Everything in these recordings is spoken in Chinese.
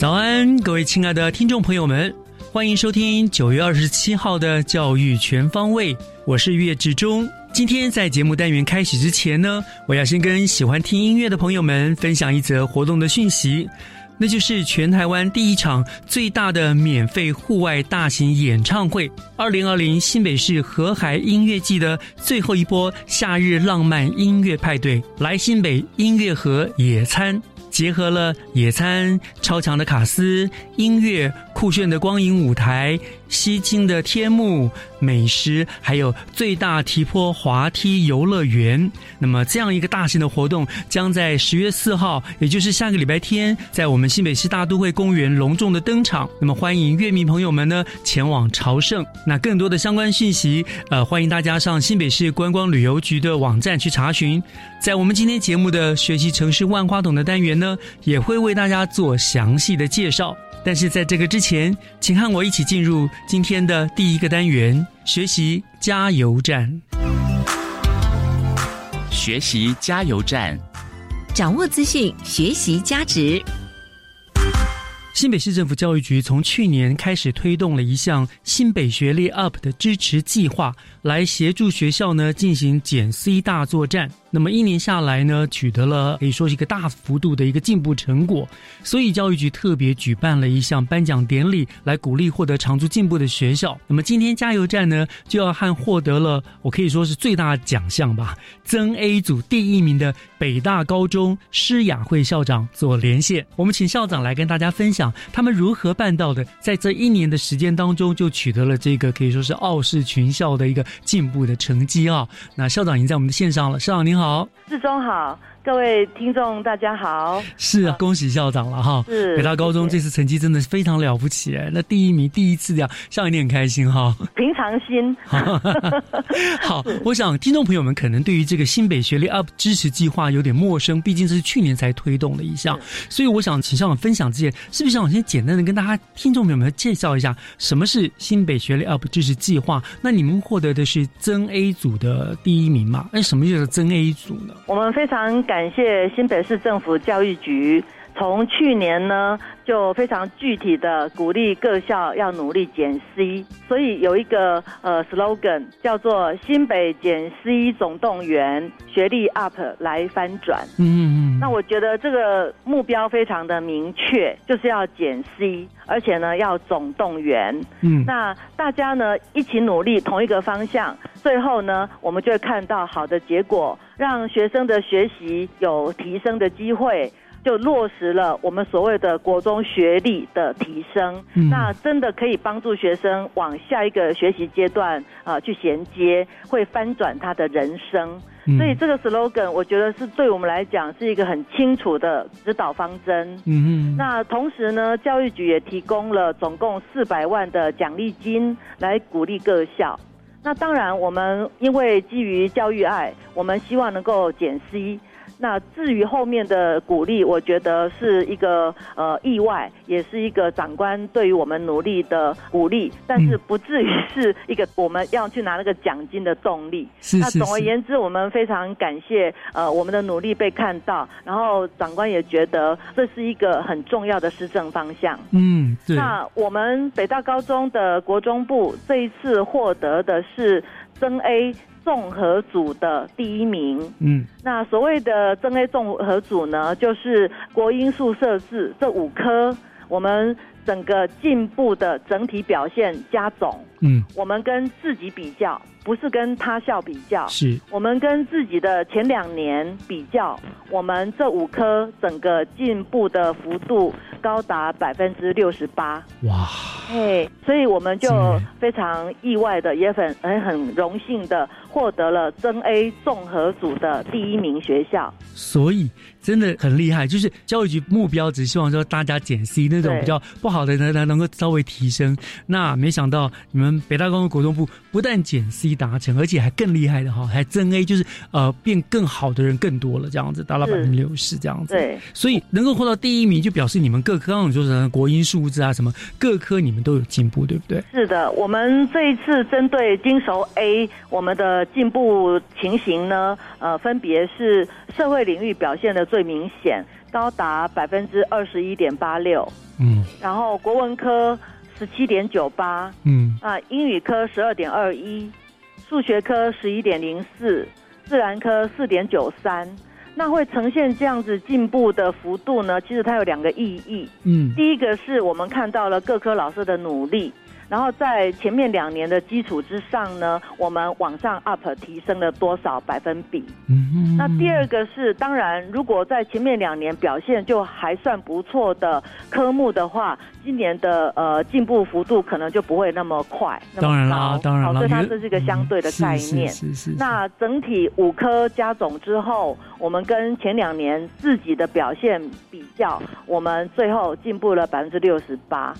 早安，各位亲爱的听众朋友们，欢迎收听九月二十七号的教育全方位，我是岳志忠。今天在节目单元开始之前呢，我要先跟喜欢听音乐的朋友们分享一则活动的讯息，那就是全台湾第一场最大的免费户外大型演唱会——二零二零新北市河海音乐季的最后一波夏日浪漫音乐派对，来新北音乐盒野餐。结合了野餐、超强的卡斯、音乐、酷炫的光影舞台、吸睛的天幕、美食，还有最大提坡滑梯游乐园。那么，这样一个大型的活动将在十月四号，也就是下个礼拜天，在我们新北市大都会公园隆重的登场。那么，欢迎乐迷朋友们呢前往朝圣。那更多的相关讯息，呃，欢迎大家上新北市观光旅游局的网站去查询。在我们今天节目的学习城市万花筒的单元呢，也会为大家做详细的介绍。但是在这个之前，请和我一起进入今天的第一个单元——学习加油站。学习加油站，掌握资讯，学习加值。新北市政府教育局从去年开始推动了一项新北学历 UP 的支持计划，来协助学校呢进行减 C 大作战。那么一年下来呢，取得了可以说是一个大幅度的一个进步成果。所以教育局特别举办了一项颁奖典礼，来鼓励获得长足进步的学校。那么今天加油站呢，就要和获得了我可以说是最大奖项吧，增 A 组第一名的北大高中施雅慧校长做连线。我们请校长来跟大家分享他们如何办到的，在这一年的时间当中就取得了这个可以说是傲视群校的一个进步的成绩啊。那校长已经在我们的线上了，校长您好。好，志忠好，各位听众大家好。是啊，恭喜校长了哈。是北大高中这次成绩真的是非常了不起哎，那第一名第一次这样，校长你很开心哈。平常心。好，我想听众朋友们可能对于这个新北学历 UP 支持计划有点陌生，毕竟这是去年才推动的一项，所以我想请校长分享之前，是不是校长先简单的跟大家听众朋友们介绍一下什么是新北学历 UP 支持计划？那你们获得的是增 A 组的第一名嘛？那什么叫做增 A 组呢？我们非常感谢新北市政府教育局，从去年呢就非常具体的鼓励各校要努力减 C，所以有一个呃 slogan 叫做“新北减 C 总动员，学历 up 来翻转”。嗯嗯嗯。那我觉得这个目标非常的明确，就是要减 C，而且呢要总动员。嗯。那大家呢一起努力，同一个方向，最后呢我们就会看到好的结果，让学生的学习有提升的机会。就落实了我们所谓的国中学历的提升，嗯那真的可以帮助学生往下一个学习阶段啊、呃去衔接，会翻转他的人生。嗯所以这个 slogan 我觉得是对我们来讲是一个很清楚的指导方针。嗯嗯。那同时呢，教育局也提供了总共四百万的奖励金来鼓励各校。那当然，我们因为基于教育爱，我们希望能够减 C。那至于后面的鼓励，我觉得是一个呃意外，也是一个长官对于我们努力的鼓励，但是不至于是一个我们要去拿那个奖金的动力。那是是那总而言之，我们非常感谢呃我们的努力被看到，然后长官也觉得这是一个很重要的施政方向。嗯，对。那我们北大高中的国中部这一次获得的是增 A 综合组的第一名。嗯。那所谓的真 A 综合组呢，就是国英数设置这五科，我们整个进步的整体表现加总，嗯，我们跟自己比较，不是跟他校比较。是。我们跟自己的前两年比较，我们这五科整个进步的幅度高达百分之六十八，哇，嘿，所以我们就非常意外的，也很很很荣幸的获得了增 A 综合组的第一名学校。所以真的很厉害，就是教育局目标只希望说大家减 C 那种比较不好的呢，能够稍微提升。那没想到你们北大高中国中部不但减 C 达成，而且还更厉害的哈，还增 A，就是呃变更好的人更多了，这样子达到百是分之六十这样子。对，所以能够获到第一名，就表示你们各科，刚刚你说什么国英数字啊，什么各科你们都有进步，对不对？是的，我们这一次针对金熟 A，我们的进步情形呢，呃，分别是社会领域表现的最明显，高达百分之二十一点八六，嗯然后国文科十七点九八，嗯啊，英语科十二点二一，数学科十一点零四，自然科四点九三。那会呈现这样子进步的幅度呢？其实它有两个意义。嗯第一个是我们看到了各科老师的努力，然后在前面两年的基础之上呢，我们往上 up 提升了多少百分比？嗯。那第二个是，当然，如果在前面两年表现就还算不错的科目的话，今年的呃进步幅度可能就不会那么快。那么当然啦，当然啦，好所以它这是一个相对的概念。是是是。那整体五科加总之后，我们跟前两年自己的表现比较，我们最后进步了百分之六十八。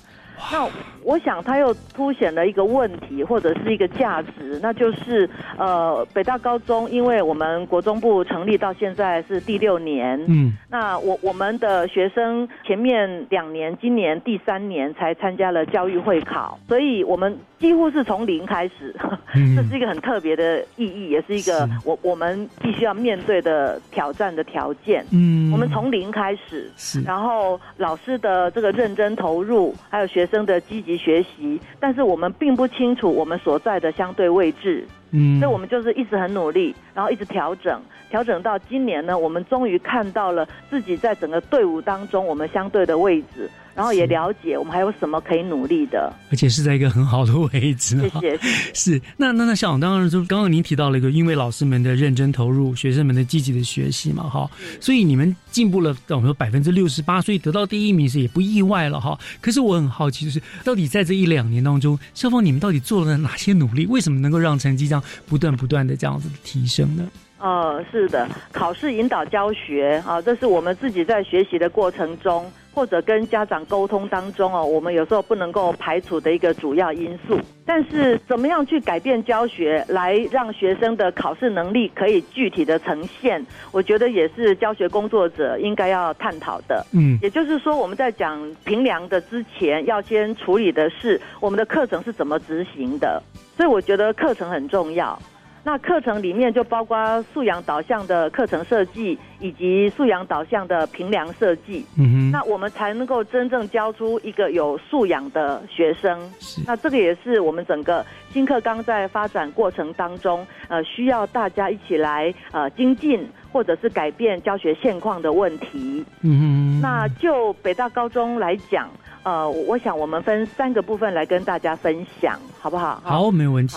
那我想，它又凸显了一个问题，或者是一个价值，那就是呃，北大高中，因为我们国中部成立到现在是第六年，嗯那我我们的学生前面两年，今年第三年才参加了教育会考，所以我们几乎是从零开始，嗯。这是一个很特别的意义，也是一个我我们必须要面对的挑战的条件。嗯。我们从零开始，是然后老师的这个认真投入，还有学生的积极学习，但是我们并不清楚我们所在的相对位置，嗯。所以我们就是一直很努力，然后一直调整，调整到今年呢，我们终于看到了自己在整个队伍当中我们相对的位置，然后也了解我们还有什么可以努力的。而且是在一个很好的位置 哈。谢谢。是，那那那校长，当然就刚刚您提到了一个，因为老师们的认真投入，学生们的积极的学习嘛，哈，所以你们进步了，我们说百分之六十八，所以得到第一名是也不意外了哈。可是我很好奇，就是到底在这一两年当中，校方你们到底做了哪些努力？为什么能够让成绩这样不断不断的这样子的提升呢？呃，是的，考试引导教学啊，这是我们自己在学习的过程中，或者跟家长沟通当中哦，我们有时候不能够排除的一个主要因素。但是，怎么样去改变教学，来让学生的考试能力可以具体的呈现，我觉得也是教学工作者应该要探讨的。嗯也就是说，我们在讲评量的之前，要先处理的是我们的课程是怎么执行的。所以我觉得课程很重要。那课程里面就包括素养导向的课程设计，以及素养导向的评量设计。嗯哼，那我们才能够真正教出一个有素养的学生。是那这个也是我们整个新课纲在发展过程当中，呃，需要大家一起来呃精进或者是改变教学现况的问题。嗯哼，那就北大高中来讲，呃，我想我们分三个部分来跟大家分享，好不好？好，没有问题。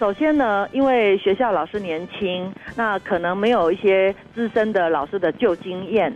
好首先呢，因为学校老师年轻，那可能没有一些资深的老师的旧经验，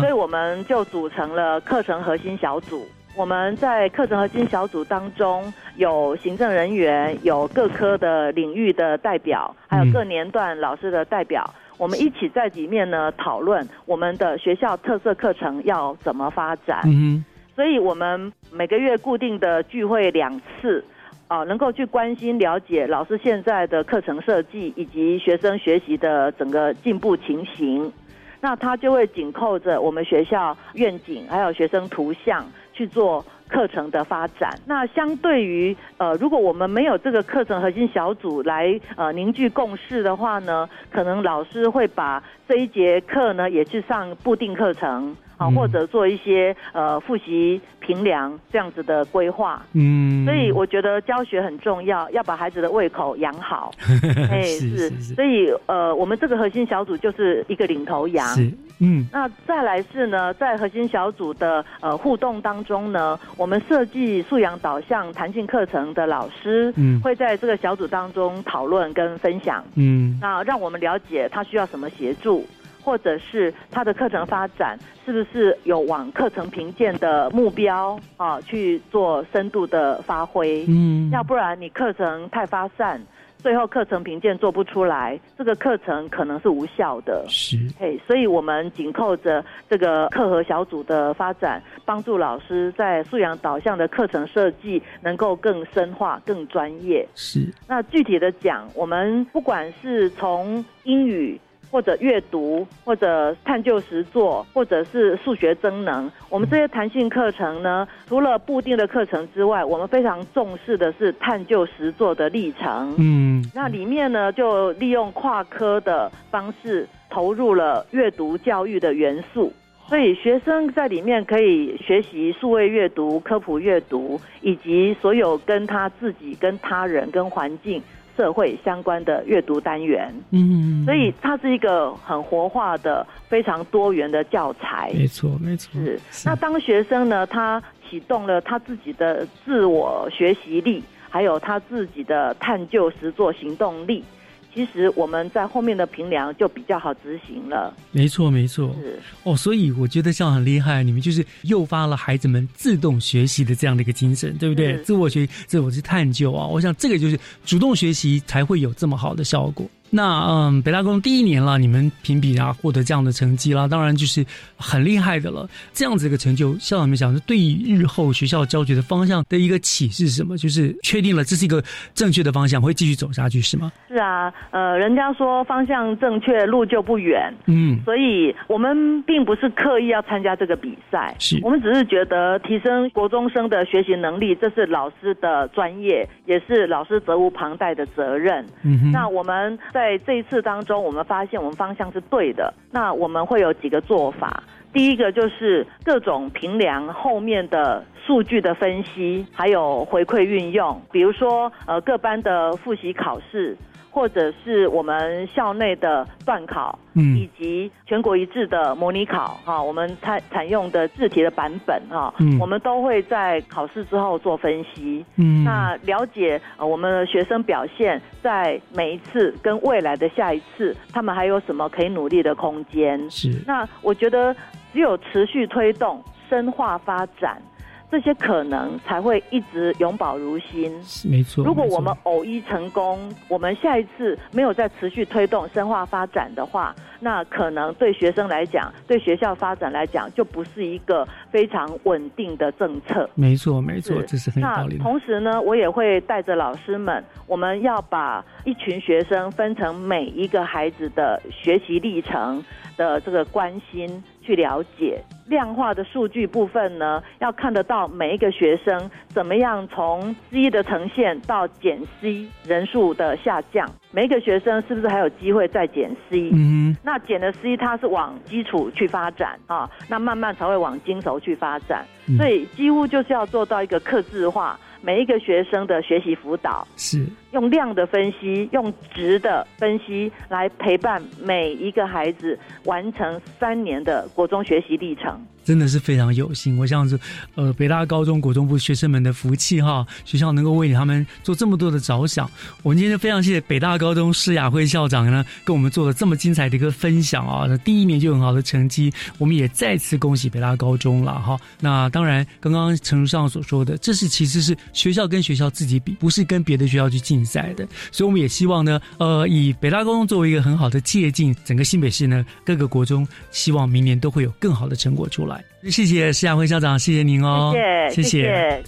所以我们就组成了课程核心小组。我们在课程核心小组当中有行政人员，有各科的领域的代表，还有各年段老师的代表。我们一起在里面呢讨论我们的学校特色课程要怎么发展。嗯所以我们每个月固定的聚会两次，啊、能够去关心了解老师现在的课程设计以及学生学习的整个进步情形。那他就会紧扣着我们学校愿景，还有学生图像去做课程的发展。那相对于呃，如果我们没有这个课程核心小组来呃凝聚共识的话呢，可能老师会把这一节课呢也去上固定课程。或者做一些呃复习评量这样子的规划。嗯，所以我觉得教学很重要，要把孩子的胃口养好。哎，是所以呃，我们这个核心小组就是一个领头羊。是嗯那再来是呢，在核心小组的呃互动当中呢，我们设计素养导向弹性课程的老师，嗯会在这个小组当中讨论跟分享，嗯那让我们了解他需要什么协助。或者是他的课程发展是不是有往课程评鉴的目标啊去做深度的发挥？嗯，要不然你课程太发散，最后课程评鉴做不出来，这个课程可能是无效的。是嘿，所以我们紧扣着这个课和小组的发展，帮助老师在素养导向的课程设计能够更深化、更专业。是那具体的讲，我们不管是从英语。或者阅读，或者探究实作，或者是数学增能，我们这些弹性课程呢，除了固定的课程之外，我们非常重视的是探究实作的历程。嗯。那里面呢，就利用跨科的方式投入了阅读教育的元素，所以学生在里面可以学习数位阅读、科普阅读，以及所有跟他自己、跟他人、跟环境、社会相关的阅读单元。嗯，所以它是一个很活化的、非常多元的教材。没错没错。是，那当学生呢，他启动了他自己的自我学习力，还有他自己的探究实作行动力，其实我们在后面的平梁就比较好执行了。没错没错是，哦，所以我觉得这样很厉害，你们就是诱发了孩子们自动学习的这样的一个精神，对不对？自我学习、自我去探究啊，我想这个就是主动学习才会有这么好的效果。那嗯，北大工第一年了，你们评比啊，获得这样的成绩啦，当然就是很厉害的了。这样子一个成就，校长们想说，对于日后学校教学的方向的一个启示是什么？就是确定了这是一个正确的方向，会继续走下去，是吗？是啊，呃，人家说方向正确，路就不远。嗯，所以我们并不是刻意要参加这个比赛，是我们只是觉得提升国中生的学习能力，这是老师的专业，也是老师责无旁贷的责任。嗯哼，那我们在在这一次当中，我们发现我们方向是对的。那我们会有几个做法。第一个就是各种评量后面的数据的分析，还有回馈运用，比如说呃各班的复习考试，或者是我们校内的段考，嗯以及全国一致的模拟考哈、我们采采用的字题的版本哈、嗯我们都会在考试之后做分析。嗯，那了解呃我们的学生表现，在每一次跟未来的下一次，他们还有什么可以努力的空间？是那我觉得只有持续推动、深化发展，这些可能才会一直永葆如新。是没错。如果我们偶一成功，我们下一次没有再持续推动深化发展的话，那可能对学生来讲，对学校发展来讲，就不是一个非常稳定的政策。没错没错，是这是很有道理的。那同时呢，我也会带着老师们，我们要把一群学生分成每一个孩子的学习历程的这个关心去了解。量化的数据部分呢，要看得到每一个学生怎么样从 C 的呈现到减 C 人数的下降，每一个学生是不是还有机会再减 C？嗯那减了 C，它是往基础去发展啊，那慢慢才会往精熟去发展，嗯所以几乎就是要做到一个克制化，每一个学生的学习辅导，是用量的分析，用值的分析来陪伴每一个孩子完成三年的国中学习历程。真的是非常有幸。我想是，呃，北大高中国中部学生们的福气哈，学校能够为他们做这么多的着想。我们今天非常谢谢北大高中施雅慧校长呢，跟我们做了这么精彩的一个分享啊。那第一年就很好的成绩，我们也再次恭喜北大高中了哈。那当然，刚刚陈如上所说的，这是其实是学校跟学校自己比，不是跟别的学校去竞赛的。所以我们也希望呢，呃，以北大高中作为一个很好的借鉴，整个新北市呢各个国中，希望明年都会有更好的成果出来。谢谢施亚辉校长，谢谢您哦，谢谢，谢谢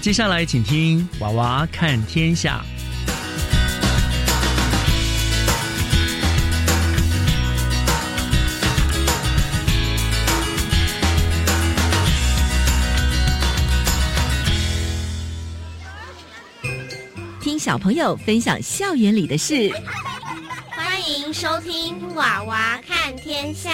接下来请听《娃娃看天下》。小朋友分享校园里的事。欢迎收听《娃娃看天下》。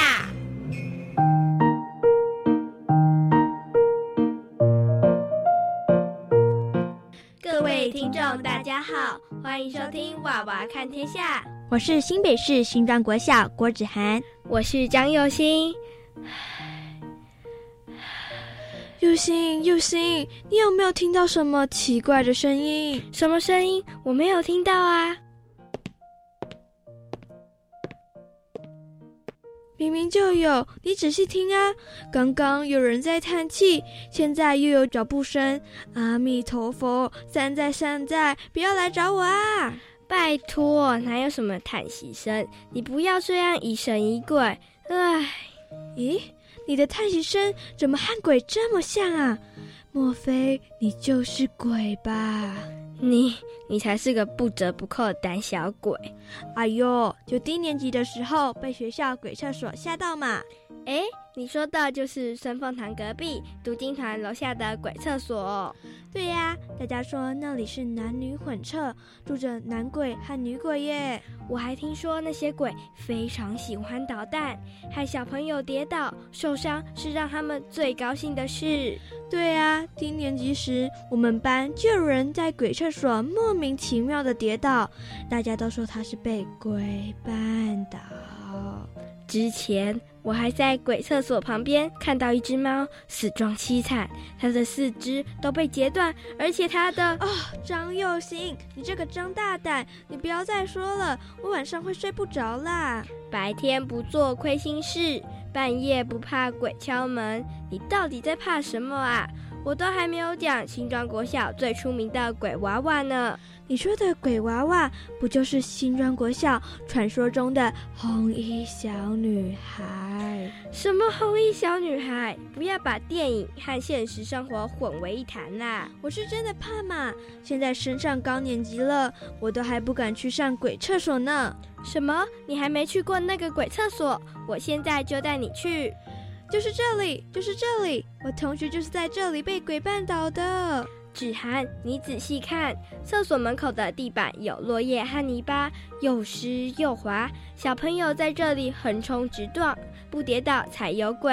各位听众，大家好，欢迎收听《娃娃看天下》。我是新北市新庄国小郭子涵，我是张佑新。佑星，佑星，你有没有听到什么奇怪的声音？什么声音？我没有听到啊！明明就有，你仔细听啊！刚刚有人在叹气，现在又有脚步声。阿弥陀佛，善哉善哉，不要来找我啊！拜托，哪有什么叹息声？你不要这样疑神疑鬼。唉，咦？你的叹息声怎么和鬼这么像啊？莫非你就是鬼吧？你你才是个不折不扣的胆小鬼！哎呦，就低年级的时候被学校鬼厕所吓到嘛。哎，你说的就是生凤堂隔壁读经团楼下的鬼厕所。对呀，大家说那里是男女混厕，住着男鬼和女鬼耶。我还听说那些鬼非常喜欢捣蛋，害小朋友跌倒受伤是让他们最高兴的事。对啊，低年级时我们班就有人在鬼厕所莫名其妙的跌倒，大家都说他是被鬼绊倒。之前我还在鬼厕所旁边看到一只猫死状凄惨，它的四肢都被截断，而且它的……哦，张佑兴，你这个张大胆，你不要再说了，我晚上会睡不着啦。白天不做亏心事，半夜不怕鬼敲门，你到底在怕什么啊？我都还没有讲新庄国小最出名的鬼娃娃呢。你说的鬼娃娃，不就是新庄国校传说中的红衣小女孩？什么红衣小女孩？不要把电影和现实生活混为一谈啦！我是真的怕嘛。现在升上高年级了，我都还不敢去上鬼厕所呢。什么？你还没去过那个鬼厕所？我现在就带你去。就是这里，就是这里，我同学就是在这里被鬼绊倒的。芷涵，你仔细看，厕所门口的地板有落叶和泥巴，又湿又滑。小朋友在这里横冲直撞，不跌倒才有鬼。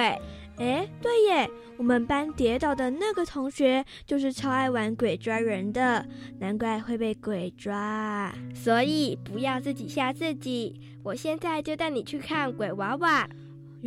哎，对耶，我们班跌倒的那个同学就是超爱玩鬼抓人的，难怪会被鬼抓。所以不要自己吓自己，我现在就带你去看鬼娃娃。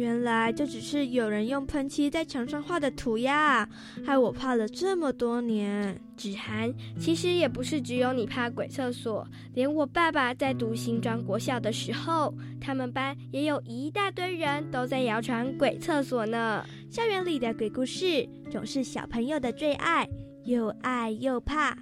原来这只是有人用喷漆在墙上画的涂鸦，害我怕了这么多年。芷涵，其实也不是只有你怕鬼厕所，连我爸爸在读新庄国小的时候，他们班也有一大堆人都在谣传鬼厕所呢。校园里的鬼故事总是小朋友的最爱，又爱又怕。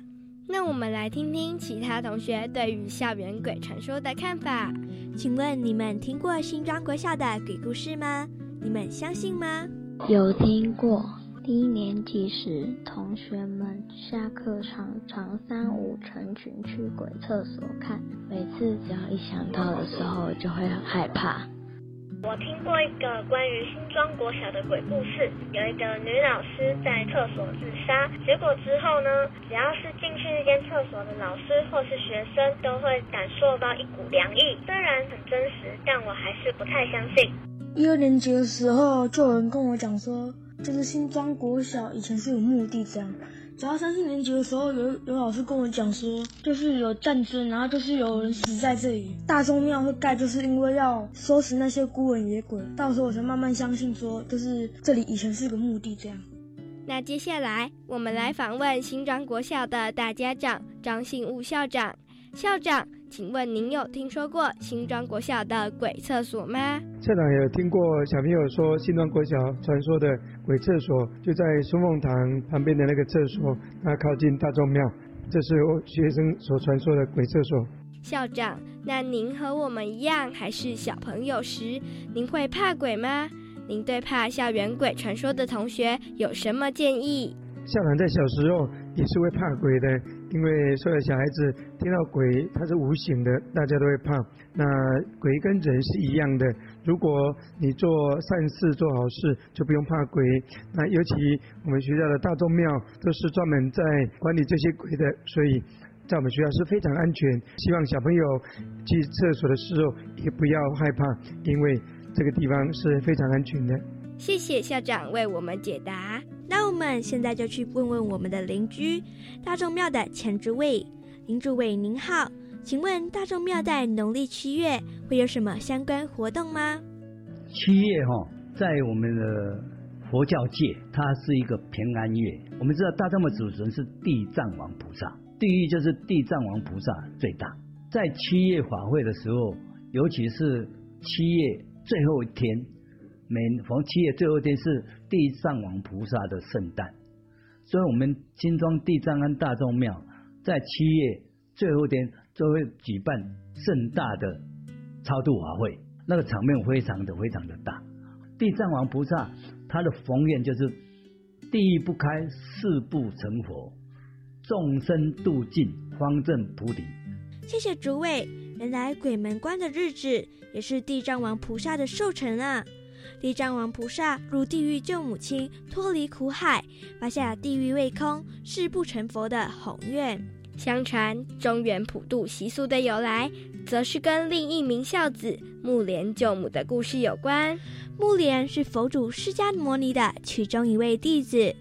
那我们来听听其他同学对于校园鬼传说的看法。请问你们听过新庄国校的鬼故事吗？你们相信吗？有听过。低年级时，同学们下课常常三五成群去鬼厕所看，每次只要一想到的时候，就会很害怕。我听过一个关于新庄国小的鬼故事，有一个女老师在厕所自杀，结果之后呢，只要是进去那间厕所的老师或是学生，都会感受到一股凉意。虽然很真实，但我还是不太相信。一二年级的时候，就有人跟我讲说，就是新庄国小以前是有墓地这样。直到三四年级的时候，有有老师跟我讲说，就是有战争，然后就是有人死在这里。大宗庙会盖，就是因为要收拾那些孤魂野鬼。到时候我才慢慢相信说，就是这里以前是个墓地这样。那接下来我们来访问新庄国校的大家长张信武校长。校长，请问您有听说过新庄国小的鬼厕所吗？校长有听过小朋友说新庄国小传说的鬼厕所就在松凤堂旁边的那个厕所，它靠近大众庙，这是学生所传说的鬼厕所。校长，那您和我们一样还是小朋友时，您会怕鬼吗？您对怕校园鬼传说的同学有什么建议？校长在小时候也是会怕鬼的，因为所有小孩子听到鬼，它是无形的，大家都会怕。那鬼跟人是一样的，如果你做善事、做好事，就不用怕鬼。那尤其我们学校的大众庙都是专门在管理这些鬼的，所以在我们学校是非常安全。希望小朋友去厕所的时候也不要害怕，因为这个地方是非常安全的。谢谢校长为我们解答。那我们现在就去问问我们的邻居大众庙的前主委林主委您好，请问大众庙在农历七月会有什么相关活动吗？七月哈，在我们的佛教界，它是一个平安月。我们知道大众的主神是地藏王菩萨，地狱就是地藏王菩萨最大。在七月法会的时候，尤其是七月最后一天，每逢七月最后一天是地藏王菩萨的圣诞，所以我们金庄地藏庵大众庙在七月最后一天就会举办盛大的超度法会，那个场面非常的非常的大。地藏王菩萨他的宏愿就是地狱不开，誓不成佛，众生度尽，方正菩提。谢谢诸位，原来鬼门关的日子也是地藏王菩萨的寿辰啊！地藏王菩萨入地狱救母亲脱离苦海，发下地狱未空，誓不成佛的宏愿。相传中原普渡习俗的由来，则是跟另一名孝子木莲救母的故事有关。木莲是佛祖释迦牟尼的其中一位弟子。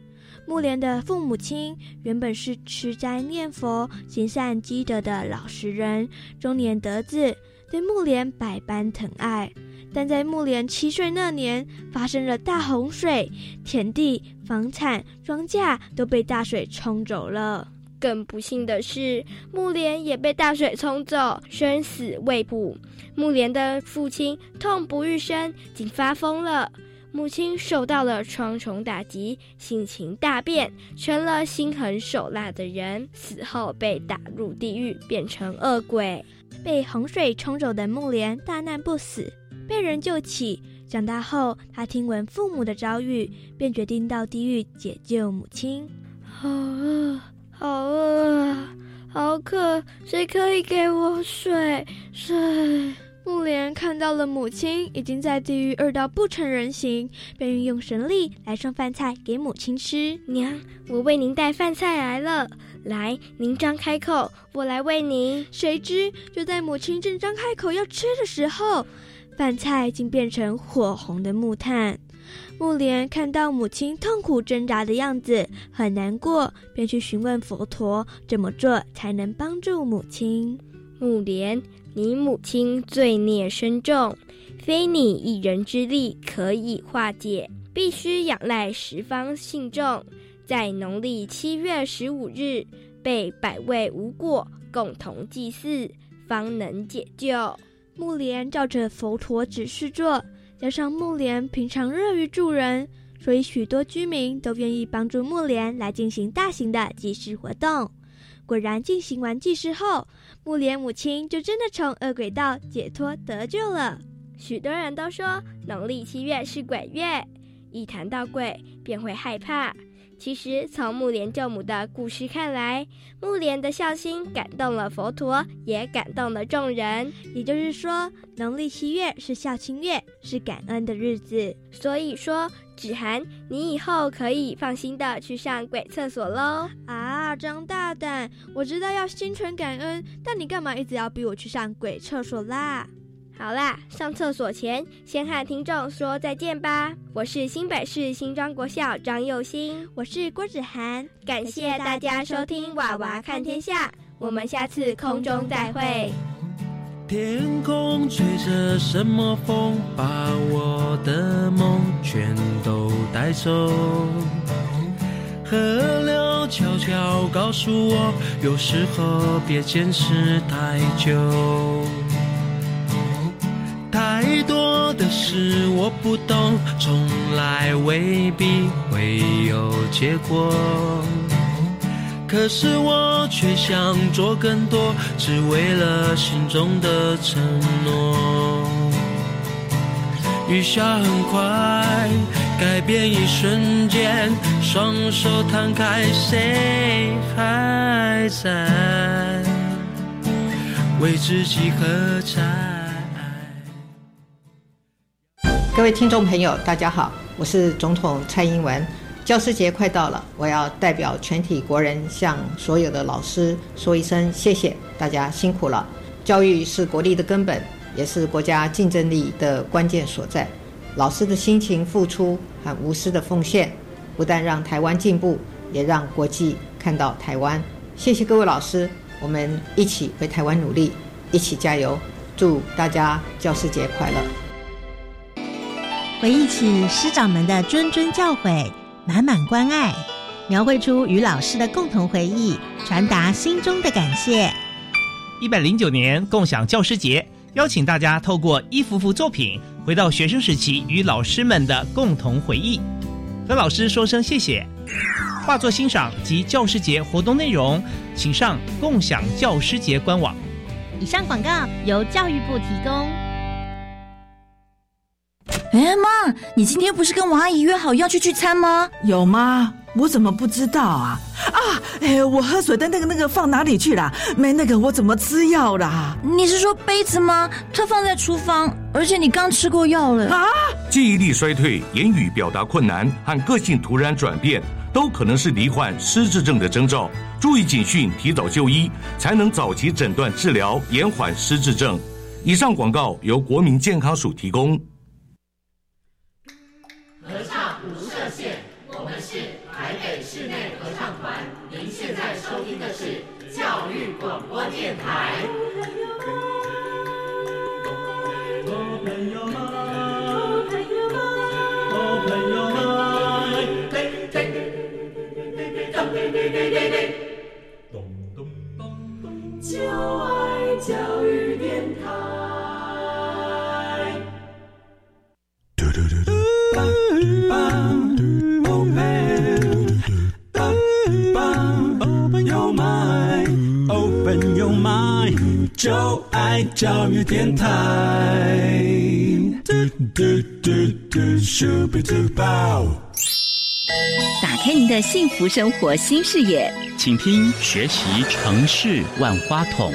木莲的父母亲原本是吃斋念佛、行善积德的老实人，中年得子，对木莲百般疼爱。但在木莲七岁那年，发生了大洪水，田地、房产、庄稼都被大水冲走了。更不幸的是，木莲也被大水冲走，生死未卜。木莲的父亲痛不欲生，竟发疯了。母亲受到了双重打击，性情大变，成了心狠手辣的人。死后被打入地狱，变成恶鬼。被洪水冲走的木莲大难不死，被人救起。长大后，他听闻父母的遭遇，便决定到地狱解救母亲。好饿，好饿啊！好渴，谁可以给我水？水。木莲看到了母亲已经在地狱饿到不成人形，便运用神力来送饭菜给母亲吃。娘，我为您带饭菜来了，来，您张开口，我来喂您。谁知就在母亲正张开口要吃的时候，饭菜竟变成火红的木炭。木莲看到母亲痛苦挣扎的样子，很难过，便去询问佛陀怎么做才能帮助母亲。木莲。你母亲罪孽深重，非你一人之力可以化解，必须仰赖十方信众，在农历七月十五日，被百位无果共同祭祀，方能解救。木莲照着佛陀指示做，加上木莲平常乐于助人，所以许多居民都愿意帮助木莲来进行大型的祭祀活动。果然，进行完祭祀后，木莲母亲就真的从恶鬼道解脱得救了。许多人都说农历七月是鬼月，一谈到鬼便会害怕。其实，从木莲救母的故事看来，木莲的孝心感动了佛陀，也感动了众人。也就是说，农历七月是孝亲月，是感恩的日子。所以说，芷涵，你以后可以放心的去上鬼厕所喽。啊，张大胆！我知道要心存感恩，但你干嘛一直要逼我去上鬼厕所啦？好啦，上厕所前先和听众说再见吧。我是新北市新庄国校张佑新，我是郭子涵，感谢大家收听《娃娃看天下》，我们下次空中再会。天空吹着什么风，把我的梦全都带走。河流悄悄告诉我，有时候别坚持太久。是我不懂，从来未必会有结果。可是我却想做更多，只为了心中的承诺。雨下很快，改变一瞬间，双手摊开，谁还在为自己喝彩？位听众朋友，大家好，我是总统蔡英文。教师节快到了，我要代表全体国人向所有的老师说一声谢谢，大家辛苦了。教育是国力的根本，也是国家竞争力的关键所在。老师的辛勤付出和无私的奉献，不但让台湾进步，也让国际看到台湾。谢谢各位老师，我们一起为台湾努力，一起加油。祝大家教师节快乐！回忆起师长们的谆谆教诲。满满关爱，描绘出与老师的共同回忆，传达心中的感谢。一百零九年共享教师节，邀请大家透过一幅幅作品，回到学生时期与老师们的共同回忆，和老师说声谢谢。画作欣赏及教师节活动内容，请上共享教师节官网。以上广告由教育部提供。哎妈，你今天不是跟王阿姨约好要去聚餐吗？有吗？我怎么不知道啊？啊，哎，我喝水的那个那个放哪里去了？没那个我怎么吃药啦？你是说杯子吗？它放在厨房，而且你刚吃过药了啊！记忆力衰退、言语表达困难和个性突然转变，都可能是罹患失智症的征兆。注意警讯，提早就医，才能早期诊断治疗，延缓失智症。以上广告由国民健康署提供。就爱教育电台。就爱教育电台。打开您的幸福生活新视野，请听学习城市万花筒。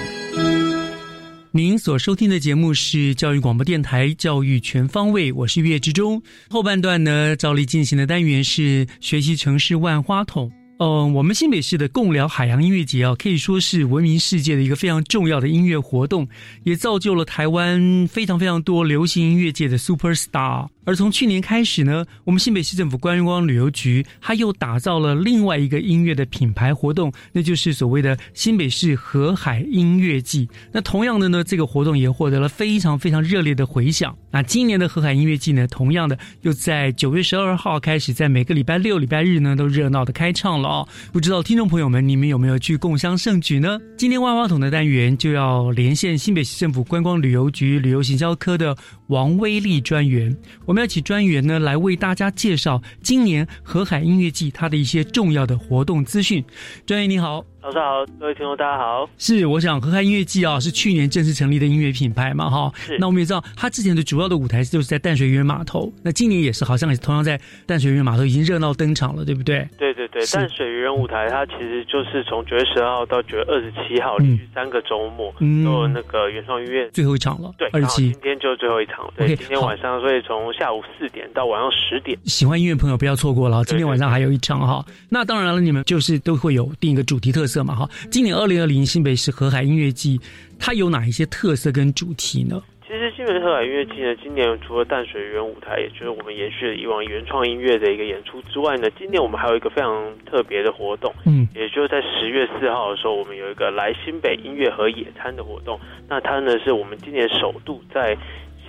您所收听的节目是教育广播电台《教育全方位》，我是岳志忠。后半段呢，照例进行的单元是学习城市万花筒。嗯，我们新北市的共聊海洋音乐节啊，可以说是闻名世界的一个非常重要的音乐活动，也造就了台湾非常非常多流行音乐界的 super star。而从去年开始呢，我们新北市政府观光旅游局，它又打造了另外一个音乐的品牌活动，那就是所谓的新北市河海音乐季。那同样的呢，这个活动也获得了非常非常热烈的回响。那今年的河海音乐季呢，同样的又在九月十二号开始，在每个礼拜六、礼拜日呢，都热闹的开唱了哦。不知道听众朋友们，你们有没有去共襄盛举呢？今天万花筒的单元就要连线新北市政府观光旅游局旅游行销科的王威利专员，我们要请专员呢来为大家介绍今年河海音乐季它的一些重要的活动资讯。专员你好。老师好，各位听众大家好。是，我想河海音乐季啊，是去年正式成立的音乐品牌嘛，哈。是。那我们也知道，它之前的主要的舞台就是在淡水渔人码头。那今年也是，好像也同样在淡水渔人码头已经热闹登场了，对不对？对对对，淡水渔人舞台它其实就是从九月十二号到九月二十七号，连续三个周末都有那个原创音乐最后一场了。对，二十七，今天就是最后一场。对，今天晚上，所以从下午四点到晚上十点，喜欢音乐朋友不要错过了。今天晚上还有一场哈。那当然了，你们就是都会有定一个主题特色嘛，哈。今年。二零二零新北市河海音乐季，它有哪一些特色跟主题呢？其实新北河海音乐季呢，今年除了淡水原舞台，也就是我们延续了以往原创音乐的一个演出之外呢，今年我们还有一个非常特别的活动，嗯，也就是在十月四号的时候，我们有一个来新北音乐和野餐的活动。那它呢，是我们今年首度在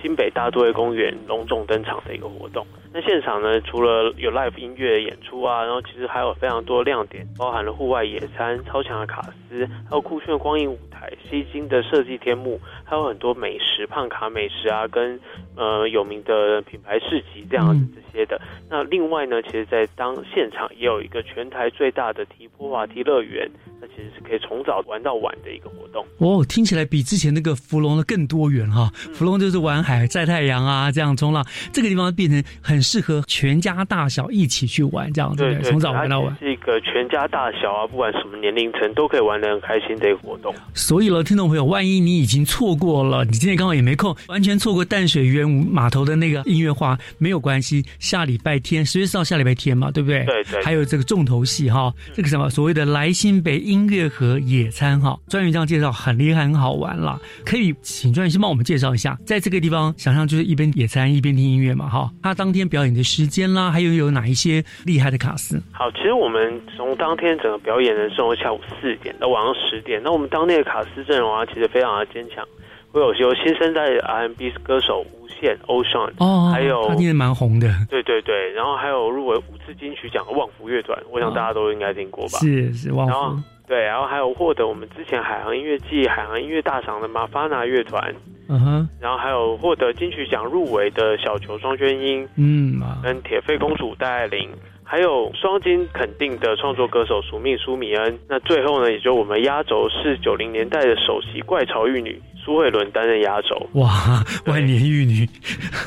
新北大都会公园隆重登场的一个活动。那现场呢，除了有 live 音乐演出啊，然后其实还有非常多亮点，包含了户外野餐、超强的卡斯，还有酷炫的光影舞台、西京的设计天幕，还有很多美食、胖卡美食啊，跟呃有名的品牌市集这样子这些的。那另外呢，其实在当现场也有一个全台最大的提坡滑梯乐园。那其实是可以从早玩到晚的一个活动。哦，听起来比之前那个芙蓉的更多元哈。芙蓉就是玩海、晒太阳啊，这样冲浪。这个地方变成很适合全家大小一起去玩，这样对对，从早玩到晚。是一个全家大小啊，不管什么年龄层都可以玩的很开心的一个活动。所以了，听众朋友，万一你已经错过了，你今天刚好也没空，完全错过淡水园码头的那个音乐化，没有关系。下礼拜天，十月四号下礼拜天嘛，对不对？对对。还有这个重头戏哈，这个什么所谓的来新北音乐盒野餐哈，专员这样介绍很厉害，很好玩啦。可以请专员先帮我们介绍一下，在这个地方，想象就是一边野餐一边听音乐嘛哈。他当天表演的时间啦，还有有哪一些厉害的卡司？好，其实我们从当天整个表演的时候下午四点到晚上十点。那我们当天的卡司阵容啊，其实非常的坚强，会有有新生代 R&B 歌手无限 Ocean，哦，还有他今天蛮红的，对对对，然后还有入围五次金曲奖的旺福乐团，我想大家都应该听过吧？是是旺福，对，然后还有获得我们之前海航音乐季、海航音乐大赏的马法纳乐团，嗯哼，然后还有获得金曲奖入围的小球双宣音，嗯，跟铁肺公主戴爱玲。还有双金肯定的创作歌手署命苏米恩，那最后呢，也就我们压轴是九零年代的首席怪潮玉女苏慧伦担任压轴。哇，万年玉女！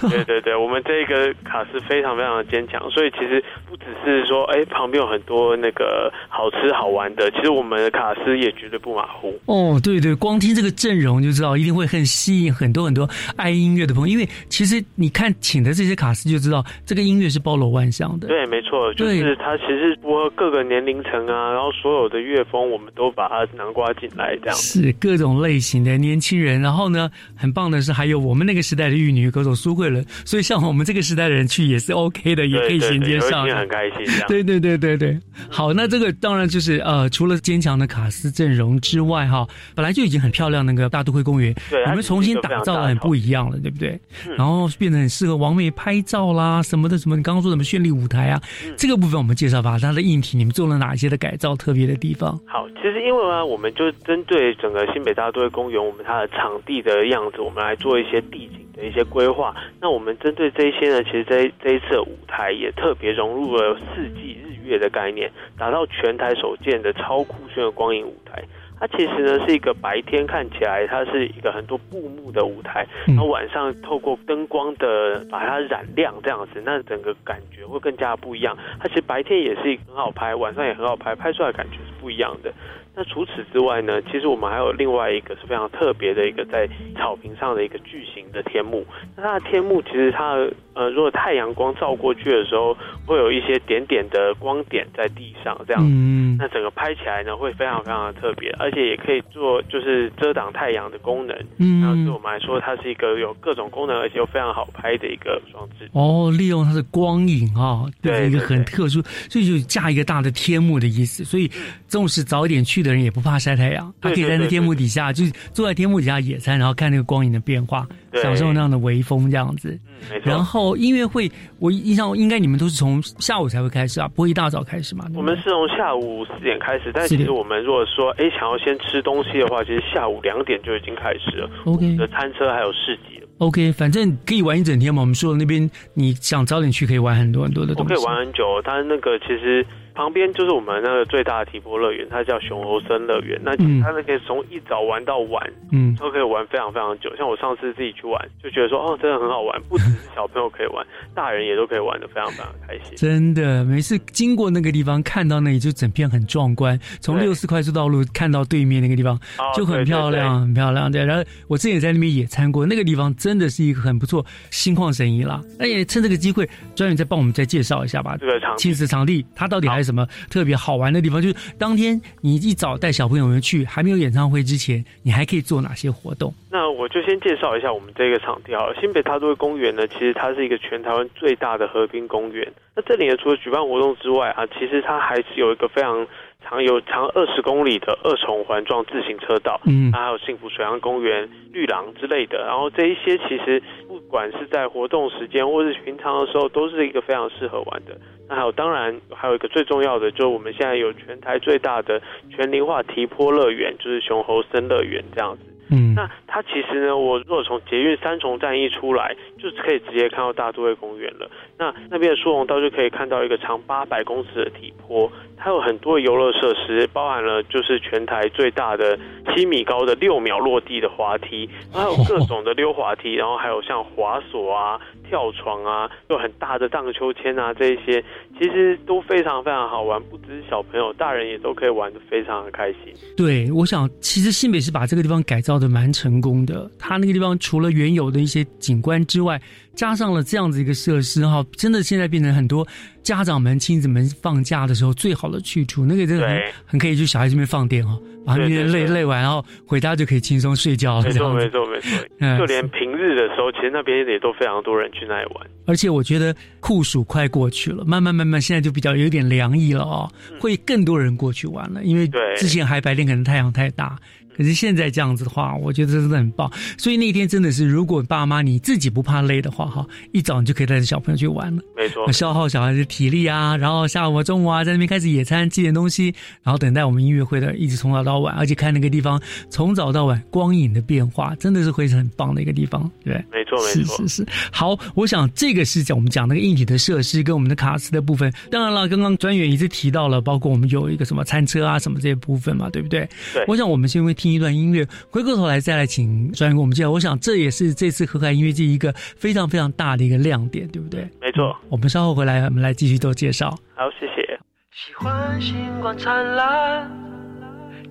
对对对，我们这个卡司非常非常的坚强，所以其实不只是说，哎，旁边有很多那个好吃好玩的，其实我们的卡司也绝对不马虎。哦，对对，光听这个阵容就知道一定会很吸引很多很多爱音乐的朋友，因为其实你看请的这些卡司就知道，这个音乐是包罗万象的。对，没错。就是它其实符合各个年龄层啊，然后所有的乐风我们都把它囊括进来，这样是各种类型的年轻人。然后呢，很棒的是还有我们那个时代的玉女歌手苏慧伦，所以像我们这个时代的人去也是 OK 的，也可以衔接上，很开心。对对对对对，好，那这个当然就是呃，除了坚强的卡斯阵容之外，哈，本来就已经很漂亮那个大都会公园，对，我们重新打造的很不一样了，对不对？然后变得很适合王美拍照啦，什么的什么，你刚刚说什么绚丽舞台啊，这个部分。我们介绍吧，它的硬体你们做了哪些的改造？特别的地方？好，其实因为呢，我们就针对整个新北大都会公园，我们它的场地的样子，我们来做一些地景的一些规划。那我们针对这一些呢，其实这这一次的舞台也特别融入了四季日月的概念，打造全台首建的超酷炫的光影舞台。它其实呢是一个白天看起来它是一个很多布幕的舞台，然后晚上透过灯光的把它染亮这样子，那整个感觉会更加不一样。它其实白天也是很好拍，晚上也很好拍，拍出来感觉是不一样的。那除此之外呢，其实我们还有另外一个是非常特别的一个在草坪上的一个巨型的天幕。那它的天幕其实它呃，如果太阳光照过去的时候，会有一些点点的光点在地上这样。嗯。那整个拍起来呢，会非常非常的特别，而且也可以做就是遮挡太阳的功能。嗯。那对我们来说，它是一个有各种功能，而且又非常好拍的一个装置。哦，利用它的光影啊，对一个很特殊，所以就架一个大的天幕的意思。所以，纵使早一点去的人也不怕晒太阳，他可以在那天幕底下，就是坐在天幕底下野餐，然后看那个光影的变化，享受那样的微风这样子。嗯，没错。然后音乐会，我印象应该你们都是从下午才会开始啊，不会一大早开始嘛？我们是从下午四点开始，但其实我们如果说哎想要先吃东西的话，其实下午两点就已经开始了。OK，的餐车还有市集。OK，反正可以玩一整天嘛。我们说的那边，你想早点去可以玩很多很多的东西。我可以玩很久，但是那个其实。旁边就是我们那个最大的提波乐园，它叫熊猴森乐园。那它那可以从一早玩到晚，嗯，都可以玩非常非常久。像我上次自己去玩，就觉得说，哦，真的很好玩，不只是小朋友可以玩，大人也都可以玩的非常非常开心。真的，每次经过那个地方，看到那里就整片很壮观。从六四快速道路看到对面那个地方，就很漂亮，很漂亮。对，然后我自己也在那边野餐过，那个地方真的是一个很不错，心旷神怡啦。那也趁这个机会，专员再帮我们再介绍一下吧。这个场亲子场地，它到底还有什么特别好玩的地方？就是当天你一早带小朋友们去，还没有演唱会之前，你还可以做哪些活动？那我就先介绍一下我们这个场地啊。新北大都会公园呢，其实它是一个全台湾最大的河滨公园。那这里呢，除了举办活动之外啊，其实它还是有一个非常长有长二十公里的二重环状自行车道，嗯，还有幸福水岸公园、绿廊之类的。然后这一些其实不管是在活动时间或是平常的时候，都是一个非常适合玩的。那还有，当然还有一个最重要的，就是我们现在有全台最大的全龄化提坡乐园，就是熊猴森乐园这样子。嗯，那它其实呢，我如果从捷运三重站一出来，就可以直接看到大都会公园了。那那边的殊荣道就可以看到一个长八百公尺的体坡，它有很多游乐设施，包含了就是全台最大的七米高的六秒落地的滑梯，还有各种的溜滑梯，然后还有像滑索啊、跳床啊，有很大的荡秋千啊，这一些其实都非常非常好玩，不只是小朋友，大人也都可以玩的非常的开心。对，我想其实新北市把这个地方改造的蛮成功的，它那个地方除了原有的一些景观之外，加上了这样子一个设施哈，真的现在变成很多家长们、亲子们放假的时候最好的去处。那个真的很很可以去小孩这边放电哦，把他们累累完，然后回家就可以轻松睡觉。没错，没错，没错。就连平日的时候，其实那边也都非常多人去那里玩。而且我觉得酷暑快过去了，慢慢慢慢现在就比较有点凉意了哦，会更多人过去玩了，因为之前还白天可能太阳太大。可是现在这样子的话，我觉得真的很棒。所以那天真的是，如果爸妈你自己不怕累的话，哈，一早你就可以带着小朋友去玩了。没错，消耗小孩子体力啊，然后下午、中午啊，在那边开始野餐，吃点东西，然后等待我们音乐会的，一直从早到晚，而且看那个地方从早到晚光影的变化，真的是会是很棒的一个地方，对没错，没错，是是是。好，我想这个是讲我们讲那个硬体的设施跟我们的卡斯的部分。当然了，刚刚专员一直提到了，包括我们有一个什么餐车啊什么这些部分嘛，对不对？对。我想我们先会听一段音乐。回过头来再来请专员给我们介绍，我想这也是这次河海音乐季一个非常非常大的一个亮点，对不对？没错。我们稍后回来，我们来继续做介绍。好，谢谢。喜欢星光灿烂，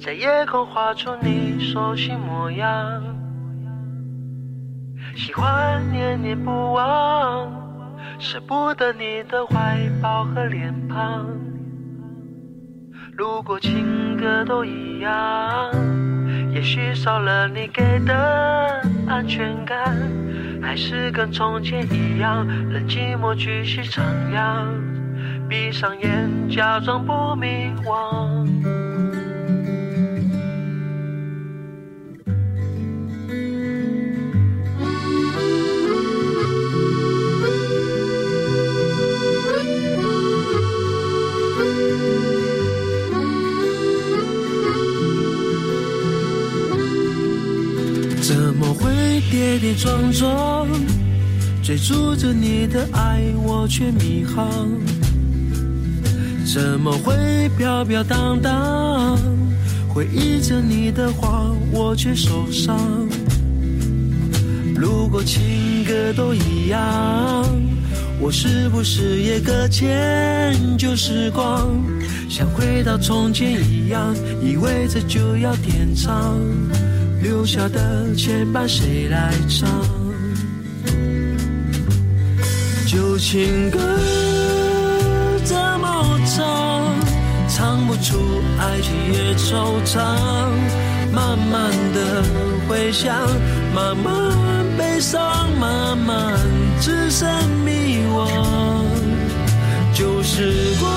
在夜空画出你熟悉模样。喜欢念念不忘，舍不得你的怀抱和脸庞。如果情歌都一样。也许少了你给的安全感，还是跟从前一样，任寂寞继续徜徉，闭上眼假装不迷惘。跌跌撞撞，追逐着你的爱，我却迷航。怎么会飘飘荡荡，回忆着你的话，我却受伤。如果情歌都一样，我是不是也搁浅旧时光，像回到从前一样，以为这就要天长。留下的牵绊谁来唱？旧情歌怎么唱？唱不出爱情也惆怅。慢慢的回想，慢慢悲伤，慢慢只剩迷惘。旧时光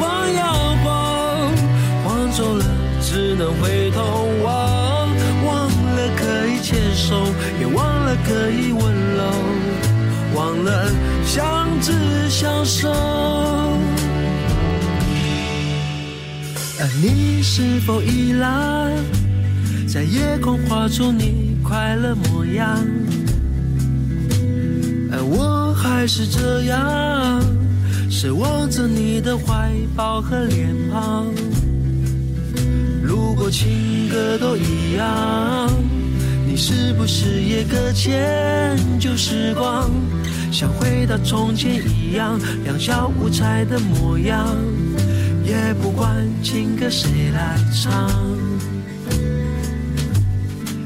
晃呀晃，晃走了，只能回头望。手，也忘了可以温柔，忘了相知相守。而你是否依然在夜空画出你快乐模样？而我还是这样，奢望着你的怀抱和脸庞。如果情歌都一样。你是不是也搁浅旧时光，像回到从前一样，两小无猜的模样，也不管情歌谁来唱，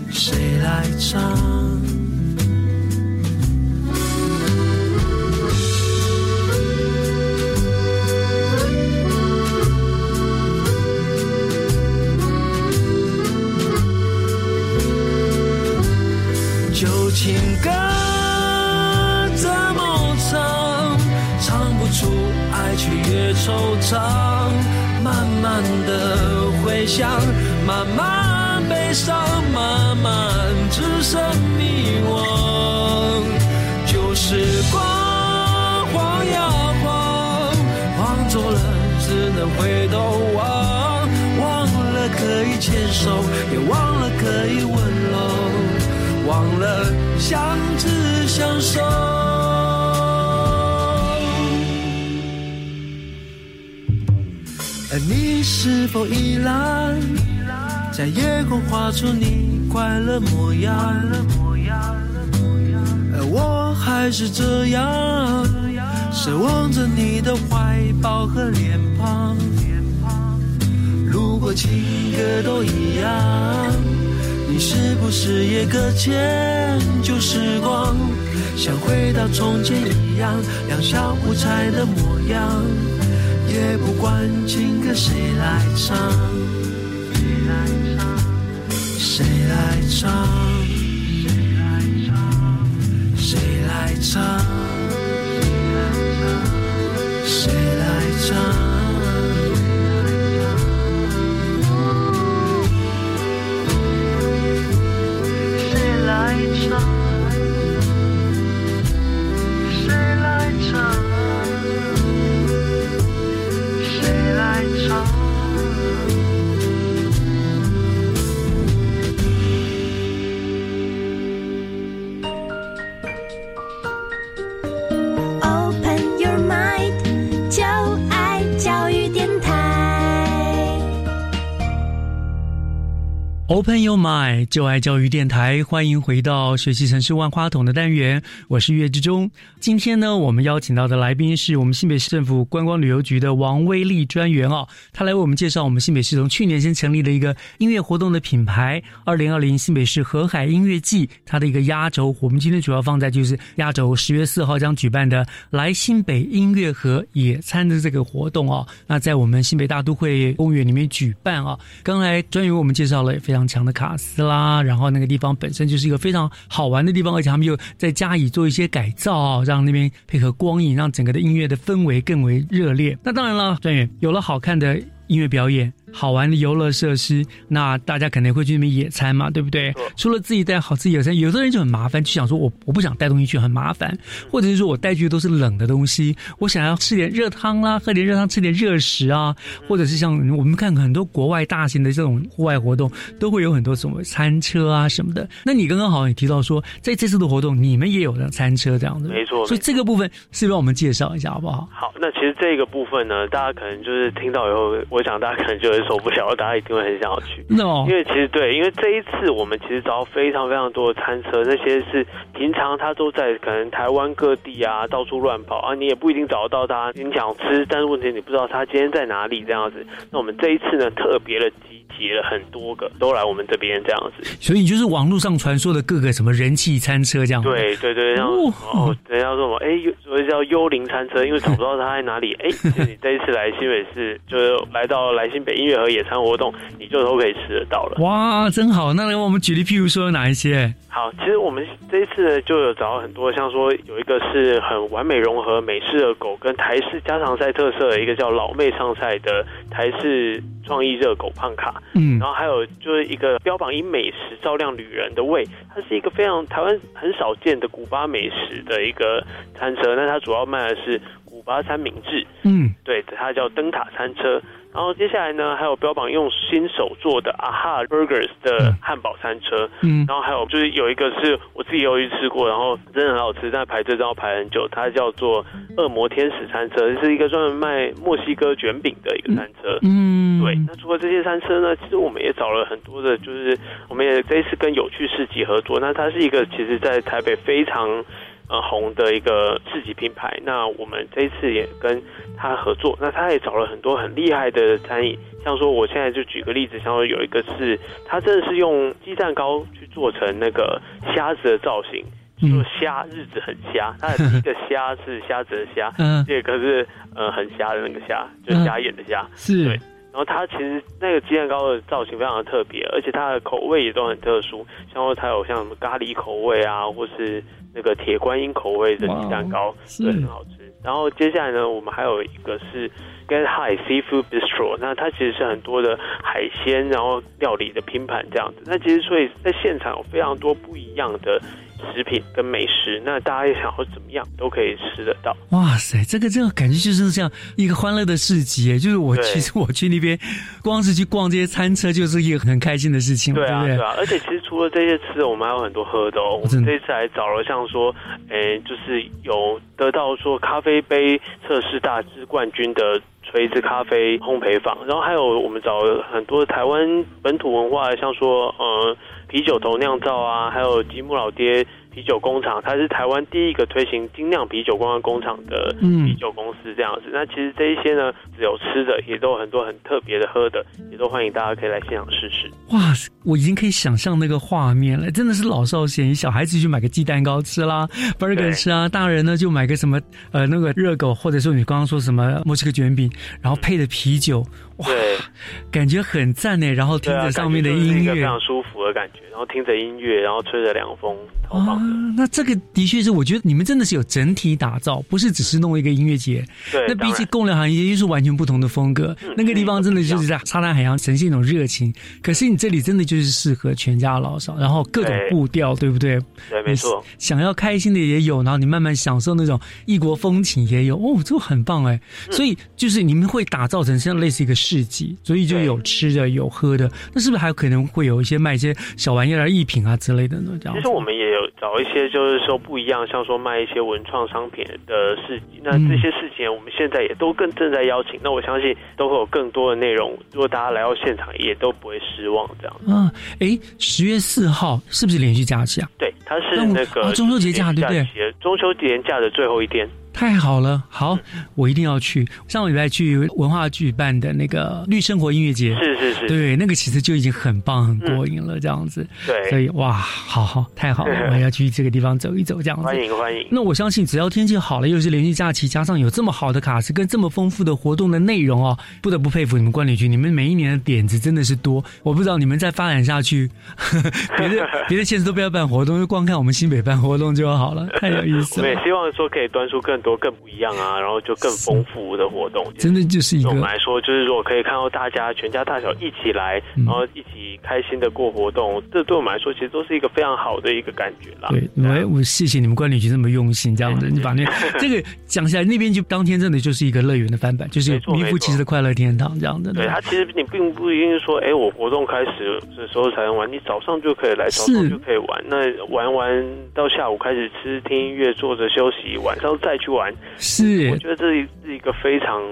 谁来唱。情歌怎么唱？唱不出爱，却越惆怅。慢慢的回想，慢慢悲伤，慢慢只剩迷惘。旧时光晃呀晃，晃走了，只能回头望。忘了可以牵手，也忘了可以温柔，忘了相知相守。而你是否依然在夜空画出你快乐模样？而我还是这样奢望着你的怀抱和脸庞。如果情歌都一样，你是不是也搁浅旧时光，像回到从前一样，两小无猜的模样？也不管情歌谁来唱，谁来唱，谁来唱，谁来唱。谁来唱，谁来唱？Open Your Mind，就爱教育电台，欢迎回到学习城市万花筒的单元，我是岳志忠。今天呢，我们邀请到的来宾是我们新北市政府观光旅游局的王威利专员哦，他来为我们介绍我们新北市从去年先成立的一个音乐活动的品牌——二零二零新北市河海音乐季，它的一个压轴。我们今天主要放在就是压轴十月四号将举办的来新北音乐和野餐的这个活动哦。那在我们新北大都会公园里面举办啊。刚才专员为我们介绍了非常。强的卡斯啦，然后那个地方本身就是一个非常好玩的地方，而且他们又在加以做一些改造，让那边配合光影，让整个的音乐的氛围更为热烈。那当然了，专员有了好看的音乐表演。好玩的游乐设施，那大家肯定会去那边野餐嘛，对不对？除了自己带好自己野餐，有的人就很麻烦，就想说我我不想带东西去，很麻烦，或者是说我带去的都是冷的东西，我想要吃点热汤啦，喝点热汤，吃点热食啊，或者是像我们看很多国外大型的这种户外活动，都会有很多什么餐车啊什么的。那你刚刚好像也提到说，在这次的活动，你们也有的餐车这样子，没错。所以这个部分是帮我们介绍一下好不好？好，那其实这个部分呢，大家可能就是听到以后，我想大家可能就会。受不小，大家一定会很想要去。因为其实对，因为这一次我们其实找到非常非常多的餐车，那些是平常他都在可能台湾各地啊到处乱跑啊，你也不一定找得到他。你想吃，但是问题你不知道他今天在哪里这样子。那我们这一次呢，特别的集结了很多个，都来我们这边这样子。所以就是网络上传说的各个什么人气餐车这样。对对对，然后哦，人家说什么哎，所以叫幽灵餐车，因为找不到他在哪里。哎，你这一次来新北市，就是来到来新北音乐。和野餐活动，你就都可以吃得到了。哇，真好！那给我们举例，譬如说有哪一些？好，其实我们这一次呢，就有找到很多，像说有一个是很完美融合美式热狗跟台式家常菜特色的一个叫老妹上菜的台式创意热狗胖卡。嗯，然后还有就是一个标榜以美食照亮旅人的胃，它是一个非常台湾很少见的古巴美食的一个餐车。那它主要卖的是古巴三明治。嗯，对，它叫灯塔餐车。然后接下来呢，还有标榜用新手做的 AHA Burgers 的汉堡餐车，嗯，然后还有就是有一个是我自己有去吃过，然后真的很好吃，但排队都要排很久。它叫做恶魔天使餐车，是一个专门卖墨西哥卷饼的一个餐车，嗯，对。那除了这些餐车呢，其实我们也找了很多的，就是我们也这一次跟有趣市集合作。那它是一个其实在台北非常。呃，红的一个自己品牌，那我们这一次也跟他合作，那他也找了很多很厉害的餐饮，像说我现在就举个例子，像说有一个是，他真的是用鸡蛋糕去做成那个虾子的造型，说虾日子很虾，它的第一个虾是虾子的虾，嗯，这个是呃很虾的那个虾，就是虾眼的虾，是。对，然后它其实那个鸡蛋糕的造型非常的特别，而且它的口味也都很特殊，像说它有像什么咖喱口味啊，或是。那个铁观音口味的鸡蛋糕，对，很好吃。然后接下来呢，我们还有一个是 Get High Seafood Bistro，那它其实是很多的海鲜，然后料理的拼盘这样子。那其实所以在现场有非常多不一样的食品跟美食，那大家也想要怎么样都可以吃得到。哇塞，这个这个感觉就是这样一个欢乐的市集，就是我其实我去那边，光是去逛这些餐车就是一个很开心的事情，对啊，对啊。而且其实除了这些吃的，我们还有很多喝的哦。我们这次还找了像说，哎，就是有得到说咖啡杯测试大师冠军的。垂直咖啡烘焙坊，然后还有我们找了很多台湾本土文化，像说呃啤酒头酿造啊，还有吉姆老爹。啤酒工厂，它是台湾第一个推行精酿啤酒观光工厂的啤酒公司，这样子。那其实这一些呢，只有吃的，也都有很多很特别的喝的，也都欢迎大家可以来现场试试。哇，我已经可以想象那个画面了，真的是老少咸宜。小孩子去买个鸡蛋糕吃啦，burger 吃啊，大人呢就买个什么呃那个热狗，或者说你刚刚说什么墨西哥卷饼，然后配的啤酒，哇，感觉很赞呢。然后听着上面的音乐，非常舒服的感觉。然后听着音乐，然后吹着凉风，超棒的。那这个的确是，我觉得你们真的是有整体打造，不是只是弄一个音乐节。对，那比起共良行业又是完全不同的风格。那个地方真的就是在沙滩海洋呈现一种热情，可是你这里真的就是适合全家老少，然后各种步调，对不对？对，没错。想要开心的也有，然后你慢慢享受那种异国风情也有。哦，这很棒哎！所以就是你们会打造成像类似一个市集，所以就有吃的有喝的。那是不是还有可能会有一些卖一些小玩？意儿艺品啊之类的呢，这样。其实我们也有找一些，就是说不一样，像说卖一些文创商品的市集。那这些事情，我们现在也都更正在邀请。那我相信都会有更多的内容。如果大家来到现场，也都不会失望。这样。嗯，哎，十月四号是不是连续假期啊？对，它是那个中秋节假，对不对？中秋节假的最后一天。太好了，好，我一定要去。上个礼拜去文化举办的那个绿生活音乐节，是是是，对，那个其实就已经很棒、很过瘾了，这样子。对，所以哇，好好，太好了，我要去这个地方走一走，这样子。欢迎欢迎。那我相信，只要天气好了，又是连续假期，加上有这么好的卡司跟这么丰富的活动的内容哦，不得不佩服你们管理局，你们每一年的点子真的是多。我不知道你们再发展下去，别的 别的县市都不要办活动，就光看我们新北办活动就好了，太有意思了。对希望说可以端出更。多更不一样啊，然后就更丰富的活动，真的就是一个。我们来说，就是如果可以看到大家全家大小一起来，然后一起开心的过活动，这对我们来说其实都是一个非常好的一个感觉啦。对，我我谢谢你们管理局这么用心，这样子，你把那这个讲起来，那边就当天真的就是一个乐园的翻版，就是名副其实的快乐天堂这样的。对，它其实你并不一定是说，哎，我活动开始的时候才能玩，你早上就可以来，早上就可以玩。那玩完到下午开始吃、听音乐、坐着休息，晚上再去。玩是，我觉得这是一个非常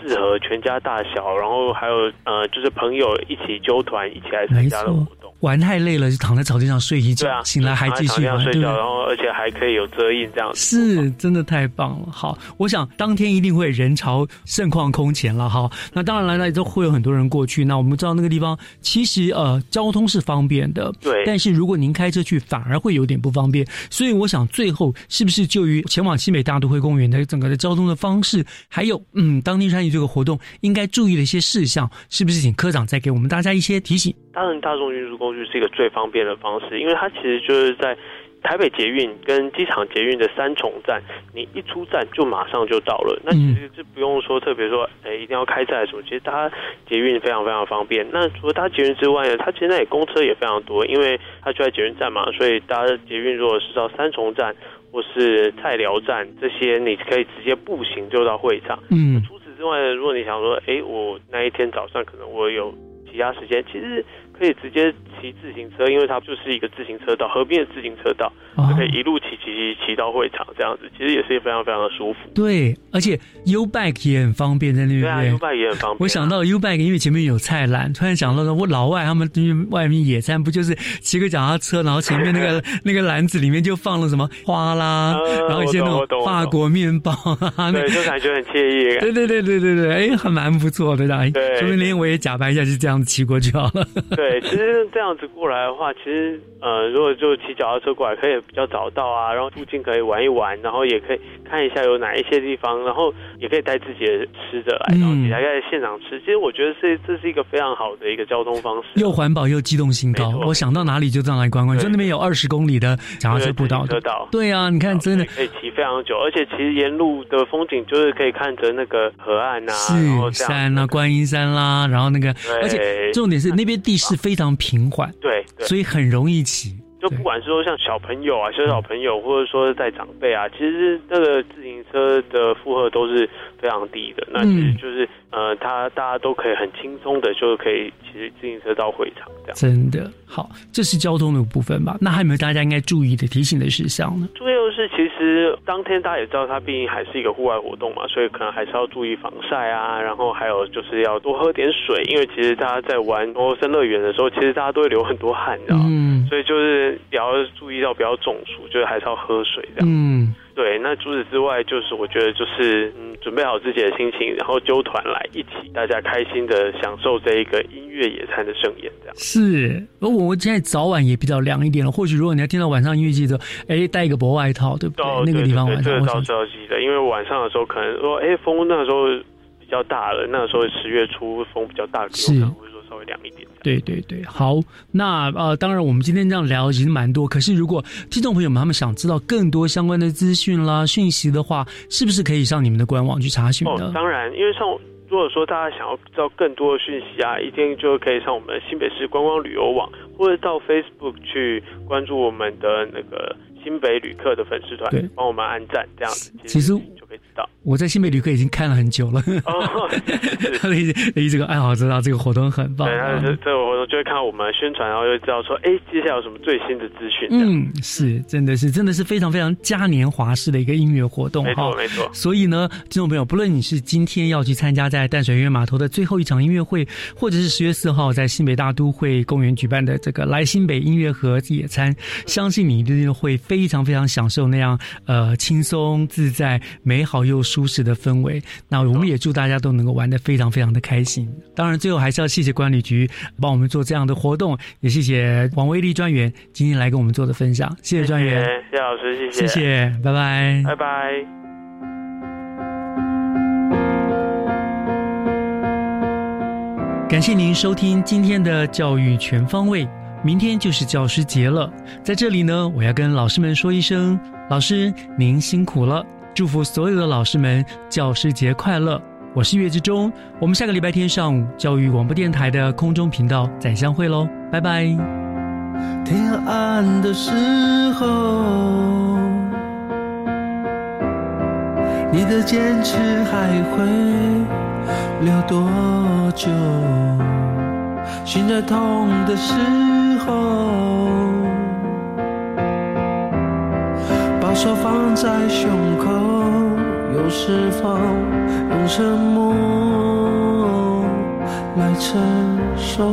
适合全家大小，然后还有呃，就是朋友一起揪团一起来参加的活动。玩太累了，就躺在草地上睡一觉，醒来还继续玩，睡觉，然后而且还可以有遮荫，这样是真的太棒了。好，我想当天一定会人潮盛况空前了哈。那当然来了都会有很多人过去。那我们知道那个地方其实呃交通是方便的，对。但是如果您开车去，反而会有点不方便。所以我想最后是不是就于前往西美大都会公园的整个的交通的方式，还有嗯当天参与这个活动应该注意的一些事项，是不是请科长再给我们大家一些提醒？当然，大众运输工具是一个最方便的方式，因为它其实就是在台北捷运跟机场捷运的三重站，你一出站就马上就到了。那其实就不用说特别说，哎，一定要开站什么。其实搭捷运非常非常方便。那除了搭捷运之外呢，它其实也公车也非常多，因为它就在捷运站嘛，所以搭捷运如果是到三重站或是菜寮站这些，你可以直接步行就到会场。嗯。除此之外呢，如果你想说，哎，我那一天早上可能我有其他时间，其实。可以直接骑自行车，因为它就是一个自行车道，河边的自行车道，就可以一路骑骑骑骑到会场，这样子其实也是非常非常的舒服。对，而且 U bike 也很方便，在那边。对啊，U bike 也很方便。我想到 U bike，因为前面有菜篮，突然想到了我老外他们去外面野餐，不就是骑个脚踏车，然后前面那个 那个篮子里面就放了什么花啦，然后一些那种法国面包啊，对，就感觉很惬意。对对对对对对，哎，还蛮不错的，对，说不定我也假扮一下，就这样子骑过去好了。对。其实这样子过来的话，其实呃，如果就骑脚踏车过来，可以比较早到啊，然后附近可以玩一玩，然后也可以看一下有哪一些地方，然后也可以带自己的吃的来，然后你来在现场吃。其实我觉得是这是一个非常好的一个交通方式，又环保又机动性高。我想到哪里就到哪里观光，就那边有二十公里的脚踏车步道。对啊，你看真的可以骑非常久，而且其实沿路的风景就是可以看着那个河岸啊，是山啊，观音山啦，然后那个，而且重点是那边地势。非常平缓，对，所以很容易骑。就不管是说像小朋友啊、小小朋友，或者说带长辈啊，其实那个自行车的负荷都是非常低的。那其实就是呃，他大家都可以很轻松的就可以骑自行车到会场这样。真的好，这是交通的部分吧？那还有没有大家应该注意的提醒的事项呢？注意的是，其实当天大家也知道，它毕竟还是一个户外活动嘛，所以可能还是要注意防晒啊。然后还有就是要多喝点水，因为其实大家在玩欧森乐园的时候，其实大家都会流很多汗，你知道吗？嗯，所以就是也要注意到不要中暑，就是还是要喝水这样。嗯，对。那除此之外，就是我觉得就是嗯，准备好自己的心情，然后揪团来一起，大家开心的享受这一个音乐野餐的盛宴，这样。是，而我们现在早晚也比较凉一点了。或许如果你要听到晚上音乐季的，哎，带一个薄外套，对不对？哦，那个地方晚上这个倒是要记得，因为晚上的时候可能说，哎，风那时候比较大了，那时候十月初风比较大，是对对对，好，那呃，当然我们今天这样聊已经蛮多，可是如果听众朋友们他们想知道更多相关的资讯啦、讯息的话，是不是可以上你们的官网去查询呢？哦，当然，因为像如果说大家想要知道更多的讯息啊，一定就可以上我们新北市观光旅游网，或者到 Facebook 去关注我们的那个新北旅客的粉丝团对，帮我们按赞，这样子其实就可以知道。我在新北旅客已经看了很久了，哦，离离 这个爱好知道这个活动很棒。对，。这个活动就会看到我们宣传，然后就知道说，哎，接下来有什么最新的资讯。嗯，是，真的是，真的是非常非常嘉年华式的一个音乐活动没错没错。所以呢，听众朋友，不论你是今天要去参加在淡水音乐码头的最后一场音乐会，或者是十月四号在新北大都会公园举办的这个来新北音乐盒野餐，相信你一定会非常非常享受那样呃轻松自在、美好又舒适的氛围。那我们也祝大家都能够玩得非常非常的开心。当然，最后还是要谢谢管理局帮我们做这样的活动，也谢谢王威利专员今天来跟我们做的分享，谢谢专员，谢谢老师，谢谢谢谢，拜拜，拜拜。感谢您收听今天的教育全方位。明天就是教师节了，在这里呢，我要跟老师们说一声，老师您辛苦了，祝福所有的老师们教师节快乐。我是岳志忠，我们下个礼拜天上午教育广播电台的空中频道再相会喽，拜拜。天暗的时候，你的坚持还会留多久？心在痛的时候，手放在胸口，又是否用沉默来承受？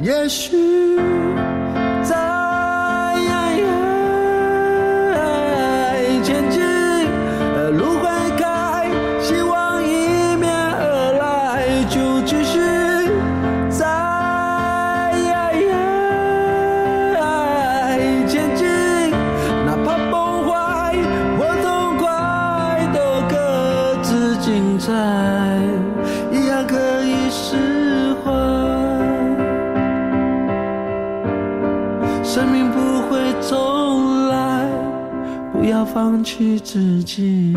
也许在放弃自己。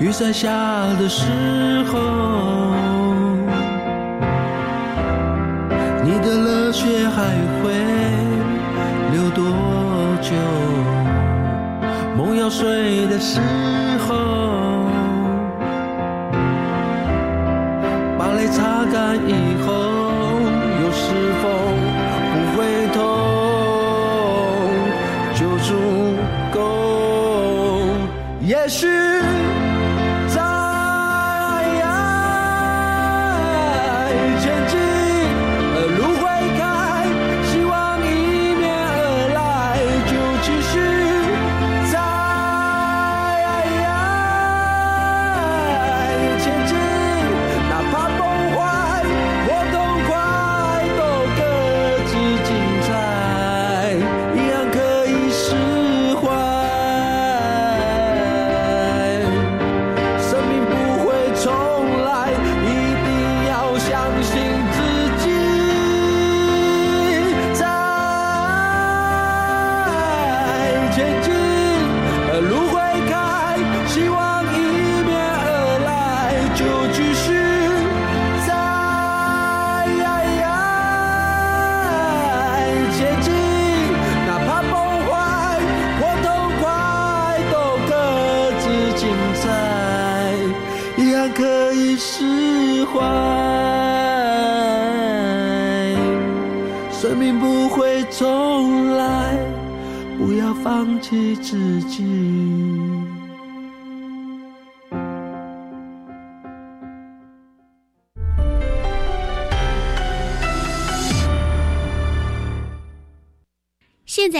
雨在下的时候，的时候，把泪擦干以后，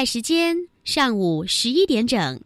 时间上午十一点整。